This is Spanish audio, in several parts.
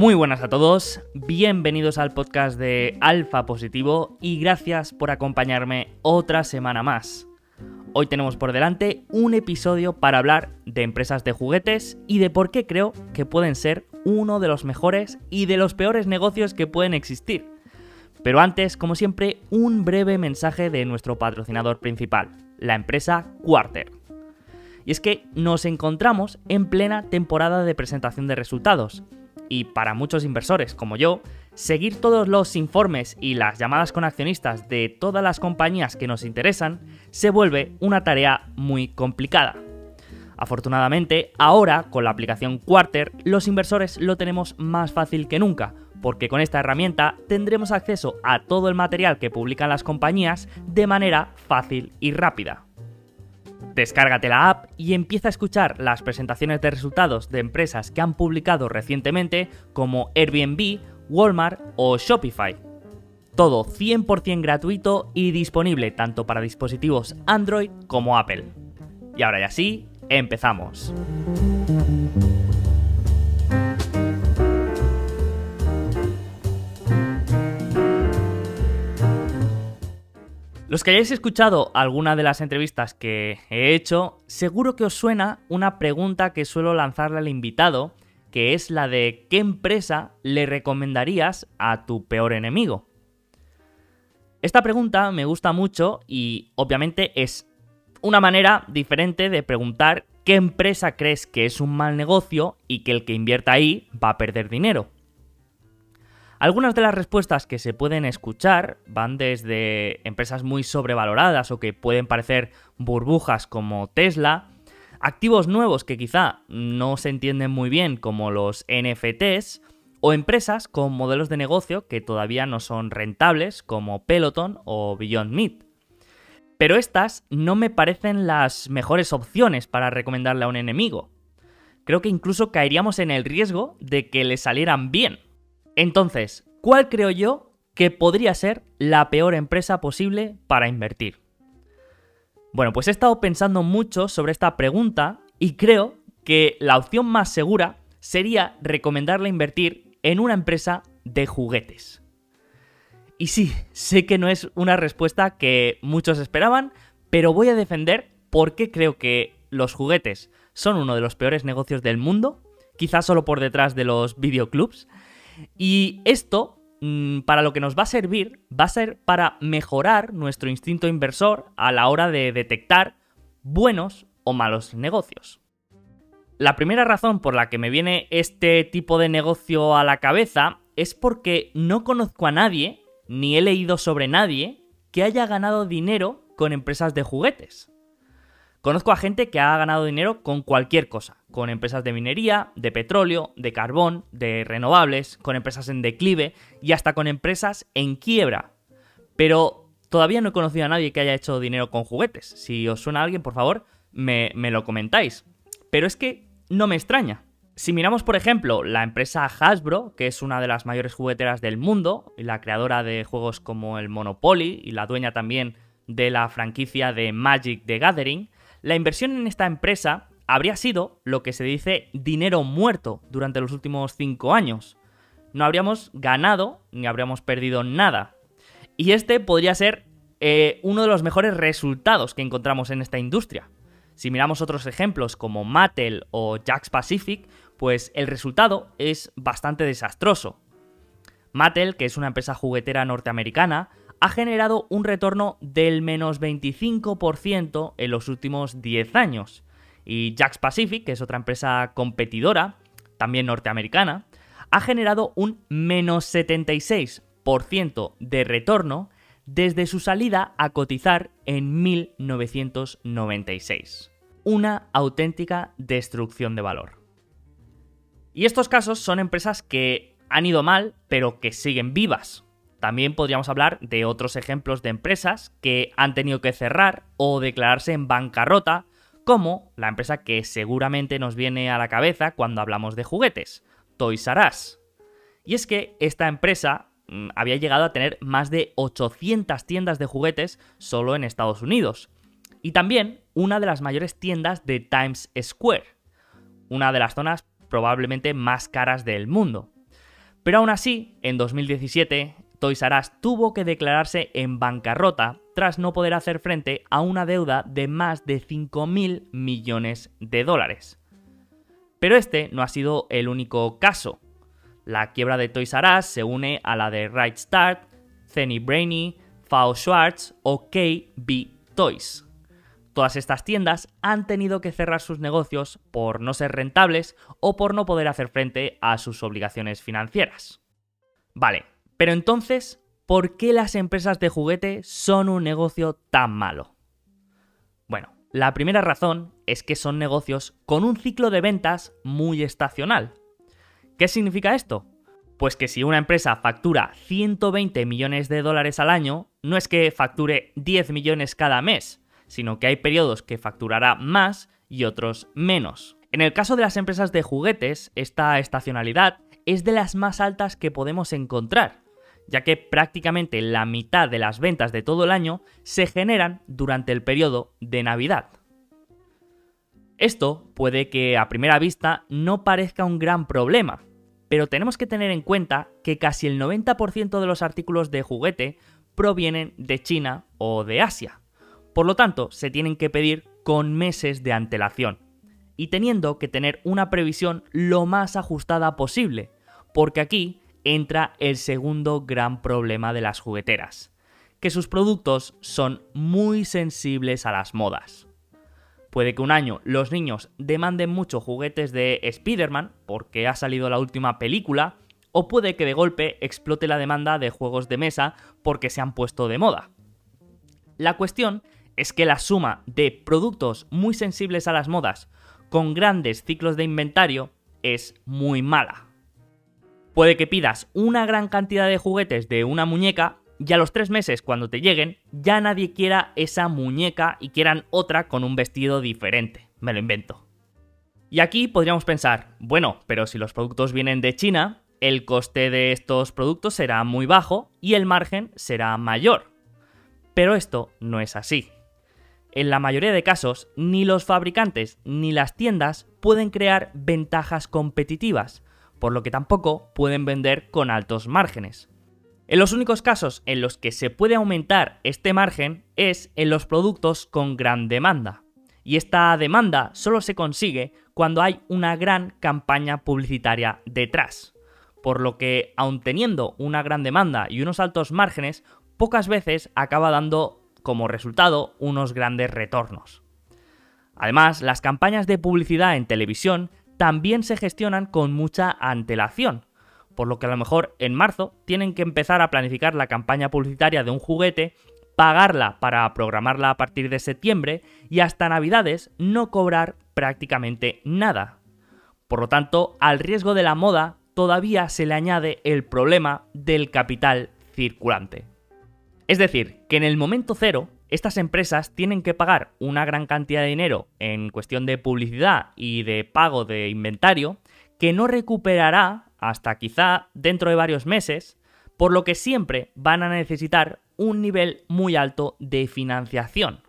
Muy buenas a todos, bienvenidos al podcast de Alfa Positivo y gracias por acompañarme otra semana más. Hoy tenemos por delante un episodio para hablar de empresas de juguetes y de por qué creo que pueden ser uno de los mejores y de los peores negocios que pueden existir. Pero antes, como siempre, un breve mensaje de nuestro patrocinador principal, la empresa Quarter. Y es que nos encontramos en plena temporada de presentación de resultados. Y para muchos inversores como yo, seguir todos los informes y las llamadas con accionistas de todas las compañías que nos interesan se vuelve una tarea muy complicada. Afortunadamente, ahora con la aplicación Quarter, los inversores lo tenemos más fácil que nunca, porque con esta herramienta tendremos acceso a todo el material que publican las compañías de manera fácil y rápida. Descárgate la app y empieza a escuchar las presentaciones de resultados de empresas que han publicado recientemente como Airbnb, Walmart o Shopify. Todo 100% gratuito y disponible tanto para dispositivos Android como Apple. Y ahora ya sí, empezamos. Los que hayáis escuchado alguna de las entrevistas que he hecho, seguro que os suena una pregunta que suelo lanzarle al invitado, que es la de ¿qué empresa le recomendarías a tu peor enemigo? Esta pregunta me gusta mucho y obviamente es una manera diferente de preguntar qué empresa crees que es un mal negocio y que el que invierta ahí va a perder dinero. Algunas de las respuestas que se pueden escuchar van desde empresas muy sobrevaloradas o que pueden parecer burbujas como Tesla, activos nuevos que quizá no se entienden muy bien como los NFTs, o empresas con modelos de negocio que todavía no son rentables como Peloton o Beyond Meat. Pero estas no me parecen las mejores opciones para recomendarle a un enemigo. Creo que incluso caeríamos en el riesgo de que le salieran bien. Entonces, ¿cuál creo yo que podría ser la peor empresa posible para invertir? Bueno, pues he estado pensando mucho sobre esta pregunta y creo que la opción más segura sería recomendarle invertir en una empresa de juguetes. Y sí, sé que no es una respuesta que muchos esperaban, pero voy a defender por qué creo que los juguetes son uno de los peores negocios del mundo, quizás solo por detrás de los videoclubs, y esto, mm, para lo que nos va a servir, va a ser para mejorar nuestro instinto inversor a la hora de detectar buenos o malos negocios. La primera razón por la que me viene este tipo de negocio a la cabeza es porque no conozco a nadie, ni he leído sobre nadie, que haya ganado dinero con empresas de juguetes. Conozco a gente que ha ganado dinero con cualquier cosa, con empresas de minería, de petróleo, de carbón, de renovables, con empresas en declive y hasta con empresas en quiebra. Pero todavía no he conocido a nadie que haya hecho dinero con juguetes. Si os suena a alguien, por favor, me, lo comentáis. Pero es que no me extraña. Si miramos, por ejemplo, la empresa Hasbro, que es una de las mayores jugueteras del mundo, y la creadora de juegos como el Monopoly y la dueña también de la franquicia de Magic the Gathering, la inversión en esta empresa habría sido lo que se dice dinero muerto durante los últimos 5 años. No habríamos ganado ni habríamos perdido nada. Y este podría ser eh, uno de los mejores resultados que encontramos en esta industria. Si miramos otros ejemplos como Mattel o Jax Pacific, pues el resultado es bastante desastroso. Mattel, que es una empresa juguetera norteamericana, ha generado un retorno del menos 25% en los últimos 10 años. Y Jax Pacific, que es otra empresa competidora, también norteamericana, ha generado un menos 76% de retorno desde su salida a cotizar en 1996. Una auténtica destrucción de valor. Y estos casos son empresas que han ido mal, pero que siguen vivas. También podríamos hablar de otros ejemplos de empresas que han tenido que cerrar o declararse en bancarrota, como la empresa que seguramente nos viene a la cabeza cuando hablamos de juguetes, Toys R Us. Y es que esta empresa mm, había llegado a tener más de 800 tiendas de juguetes solo en Estados Unidos. Y también una de las mayores tiendas de Times Square, una de las zonas probablemente más caras del mundo. Pero aún así, en 2017, Toys R Us tuvo que declararse en bancarrota tras no poder hacer frente a una deuda de más de 5.000 millones de dólares. Pero este no ha sido el único caso. La quiebra de Toys R Us se une a la de Right Start, Zenny Brainy, Fao Schwartz o KB Toys. Todas estas tiendas han tenido que cerrar sus negocios por no ser rentables o por no poder hacer frente a sus obligaciones financieras. Vale, pero entonces, ¿por qué las empresas de juguete son un negocio tan malo? Bueno, la primera razón es que son negocios con un ciclo de ventas muy estacional. ¿Qué significa esto? Pues que si una empresa factura 120 millones de dólares al año, no es que facture 10 millones cada mes, sino que hay periodos que facturará más y otros menos. En el caso de las empresas de juguetes, esta estacionalidad es de las más altas que podemos encontrar, ya que prácticamente la mitad de las ventas de todo el año se generan durante el periodo de Navidad. Esto puede que a primera vista no parezca un gran problema, pero tenemos que tener en cuenta que casi el 90% de los artículos de juguete provienen de China o de Asia. Por lo tanto, se tienen que pedir con meses de antelación y teniendo que tener una previsión lo más ajustada posible, porque aquí entra el segundo gran problema de las jugueteras, que sus productos son muy sensibles a las modas. Puede que un año los niños demanden mucho juguetes de Spider-Man porque ha salido la última película, o puede que de golpe explote la demanda de juegos de mesa porque se han puesto de moda. La cuestión es que la suma de productos muy sensibles a las modas con grandes ciclos de inventario es muy mala. Puede que pidas una gran cantidad de juguetes de una muñeca y a los tres meses cuando te lleguen ya nadie quiera esa muñeca y quieran otra con un vestido diferente. Me lo invento. Y aquí podríamos pensar, bueno, pero si los productos vienen de China, el coste de estos productos será muy bajo y el margen será mayor. Pero esto no es así. En la mayoría de casos, ni los fabricantes ni las tiendas pueden crear ventajas competitivas, por lo que tampoco pueden vender con altos márgenes. En los únicos casos en los que se puede aumentar este margen es en los productos con gran demanda. Y esta demanda solo se consigue cuando hay una gran campaña publicitaria detrás. Por lo que, aun teniendo una gran demanda y unos altos márgenes, pocas veces acaba dando como resultado unos grandes retornos. Además, las campañas de publicidad en televisión también se gestionan con mucha antelación, por lo que a lo mejor en marzo tienen que empezar a planificar la campaña publicitaria de un juguete, pagarla para programarla a partir de septiembre y hasta Navidades no cobrar prácticamente nada. Por lo tanto, al riesgo de la moda todavía se le añade el problema del capital circulante. Es decir, que en el momento cero, estas empresas tienen que pagar una gran cantidad de dinero en cuestión de publicidad y de pago de inventario que no recuperará hasta quizá dentro de varios meses, por lo que siempre van a necesitar un nivel muy alto de financiación.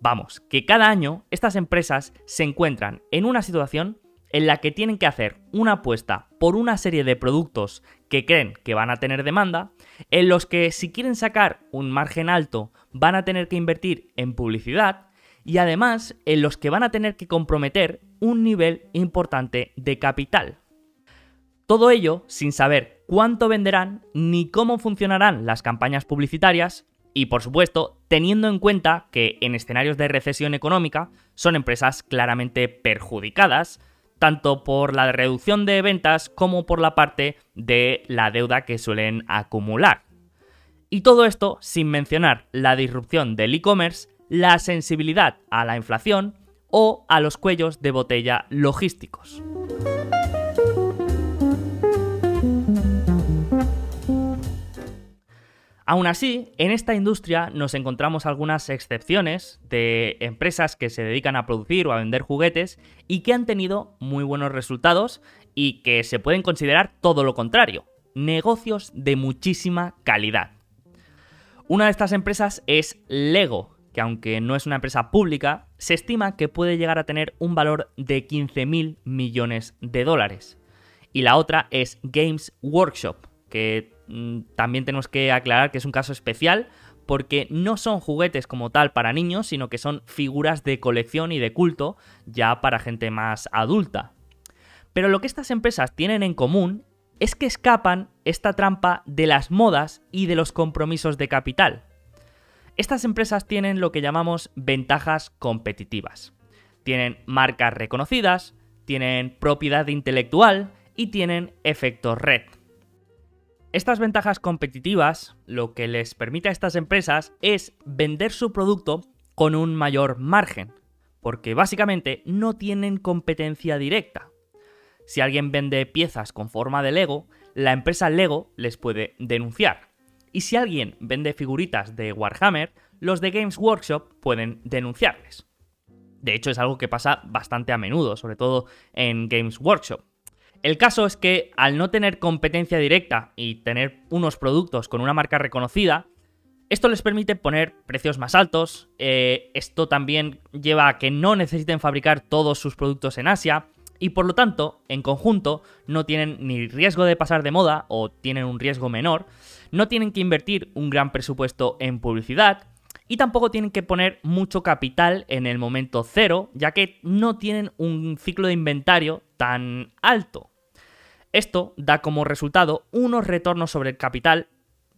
Vamos, que cada año estas empresas se encuentran en una situación en la que tienen que hacer una apuesta por una serie de productos que creen que van a tener demanda, en los que si quieren sacar un margen alto van a tener que invertir en publicidad y además en los que van a tener que comprometer un nivel importante de capital. Todo ello sin saber cuánto venderán ni cómo funcionarán las campañas publicitarias y por supuesto teniendo en cuenta que en escenarios de recesión económica son empresas claramente perjudicadas, tanto por la reducción de ventas como por la parte de la deuda que suelen acumular. Y todo esto sin mencionar la disrupción del e-commerce, la sensibilidad a la inflación o a los cuellos de botella logísticos. Aún así, en esta industria nos encontramos algunas excepciones de empresas que se dedican a producir o a vender juguetes y que han tenido muy buenos resultados y que se pueden considerar todo lo contrario, negocios de muchísima calidad. Una de estas empresas es Lego, que aunque no es una empresa pública, se estima que puede llegar a tener un valor de 15.000 millones de dólares. y la otra es Games Workshop, que también tenemos que aclarar que es un caso especial porque no son juguetes como tal para niños, sino que son figuras de colección y de culto ya para gente más adulta. Pero lo que estas empresas tienen en común es que escapan esta trampa de las modas y de los compromisos de capital. Estas empresas tienen lo que llamamos ventajas competitivas. Tienen marcas reconocidas, tienen propiedad intelectual y tienen efectos red. Estas ventajas competitivas lo que les permite a estas empresas es vender su producto con un mayor margen, porque básicamente no tienen competencia directa. Si alguien vende piezas con forma de Lego, la empresa Lego les puede denunciar. Y si alguien vende figuritas de Warhammer, los de Games Workshop pueden denunciarles. De hecho, es algo que pasa bastante a menudo, sobre todo en Games Workshop. El caso es que al no tener competencia directa y tener unos productos con una marca reconocida, esto les permite poner precios más altos, eh, esto también lleva a que no necesiten fabricar todos sus productos en Asia, y por lo tanto, en conjunto, no tienen ni riesgo de pasar de moda o tienen un riesgo menor, no tienen que invertir un gran presupuesto en publicidad, y tampoco tienen que poner mucho capital en el momento cero, ya que no tienen un ciclo de inventario tan alto. Esto da como resultado unos retornos sobre el capital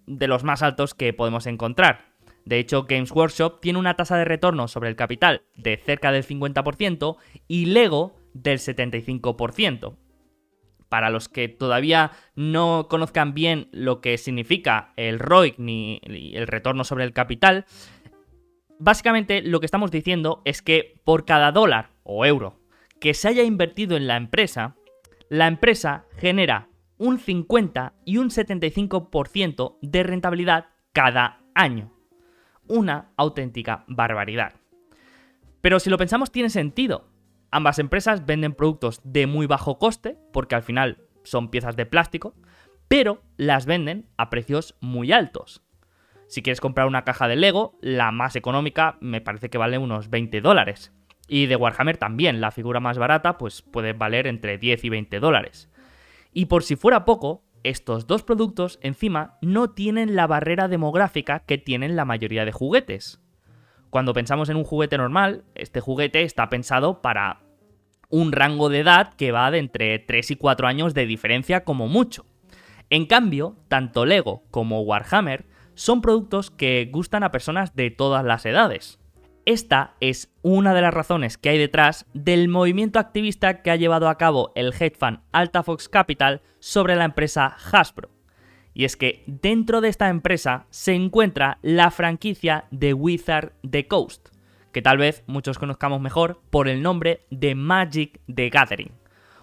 de los más altos que podemos encontrar. De hecho, Games Workshop tiene una tasa de retorno sobre el capital de cerca del 50% y Lego del 75%. Para los que todavía no conozcan bien lo que significa el ROIC ni el retorno sobre el capital, básicamente lo que estamos diciendo es que por cada dólar o euro que se haya invertido en la empresa, la empresa genera un 50 y un 75% de rentabilidad cada año. Una auténtica barbaridad. Pero si lo pensamos tiene sentido. Ambas empresas venden productos de muy bajo coste, porque al final son piezas de plástico, pero las venden a precios muy altos. Si quieres comprar una caja de Lego, la más económica me parece que vale unos 20 dólares. Y de Warhammer también, la figura más barata pues puede valer entre 10 y 20 dólares. Y por si fuera poco, estos dos productos encima no tienen la barrera demográfica que tienen la mayoría de juguetes. Cuando pensamos en un juguete normal, este juguete está pensado para un rango de edad que va de entre 3 y 4 años de diferencia como mucho. En cambio, tanto Lego como Warhammer son productos que gustan a personas de todas las edades. Esta es una de las razones que hay detrás del movimiento activista que ha llevado a cabo el hedge fund Altafox Capital sobre la empresa Hasbro. Y es que dentro de esta empresa se encuentra la franquicia de Wizard the Coast, que tal vez muchos conozcamos mejor por el nombre de Magic the Gathering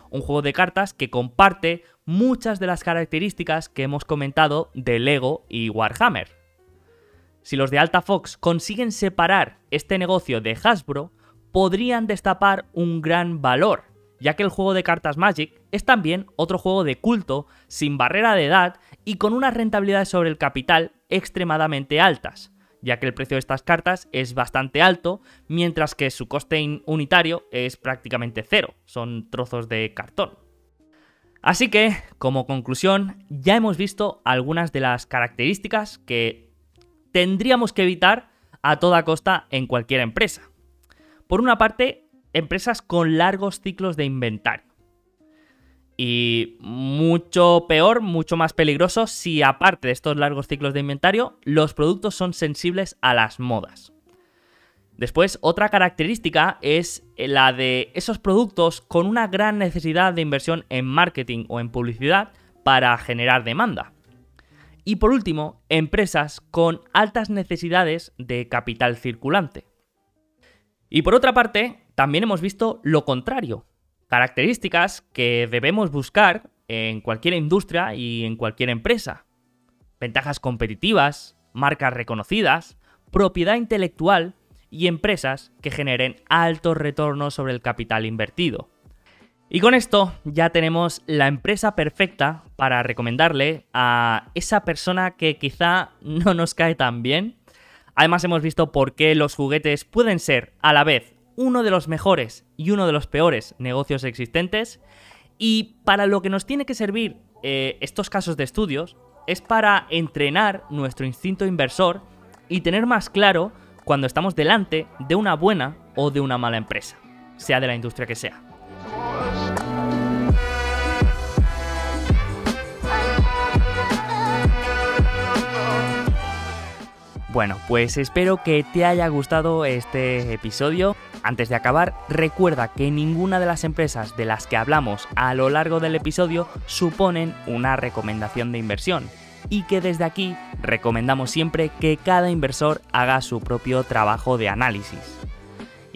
un juego de cartas que comparte muchas de las características que hemos comentado de Lego y Warhammer. Si los de Alta Fox consiguen separar este negocio de Hasbro, podrían destapar un gran valor, ya que el juego de cartas Magic es también otro juego de culto, sin barrera de edad y con unas rentabilidades sobre el capital extremadamente altas, ya que el precio de estas cartas es bastante alto, mientras que su coste unitario es prácticamente cero, son trozos de cartón. Así que, como conclusión, ya hemos visto algunas de las características que tendríamos que evitar a toda costa en cualquier empresa. Por una parte, empresas con largos ciclos de inventario. Y mucho peor, mucho más peligroso si aparte de estos largos ciclos de inventario, los productos son sensibles a las modas. Después, otra característica es la de esos productos con una gran necesidad de inversión en marketing o en publicidad para generar demanda. Y por último, empresas con altas necesidades de capital circulante. Y por otra parte, también hemos visto lo contrario, Características que debemos buscar en cualquier industria y en cualquier empresa. Ventajas competitivas, marcas reconocidas, propiedad intelectual y empresas que generen altos retornos sobre el capital invertido. Y con esto ya tenemos la empresa perfecta para recomendarle a esa persona que quizá no nos cae tan bien. Además hemos visto por qué los juguetes pueden ser a la vez uno de los mejores y uno de los peores negocios existentes. Y para lo que nos tiene que servir eh, estos casos de estudios es para entrenar nuestro instinto inversor y tener más claro cuando estamos delante de una buena o de una mala empresa, sea de la industria que sea. Bueno, pues espero que te haya gustado este episodio. Antes de acabar, recuerda que ninguna de las empresas de las que hablamos a lo largo del episodio suponen una recomendación de inversión y que desde aquí recomendamos siempre que cada inversor haga su propio trabajo de análisis.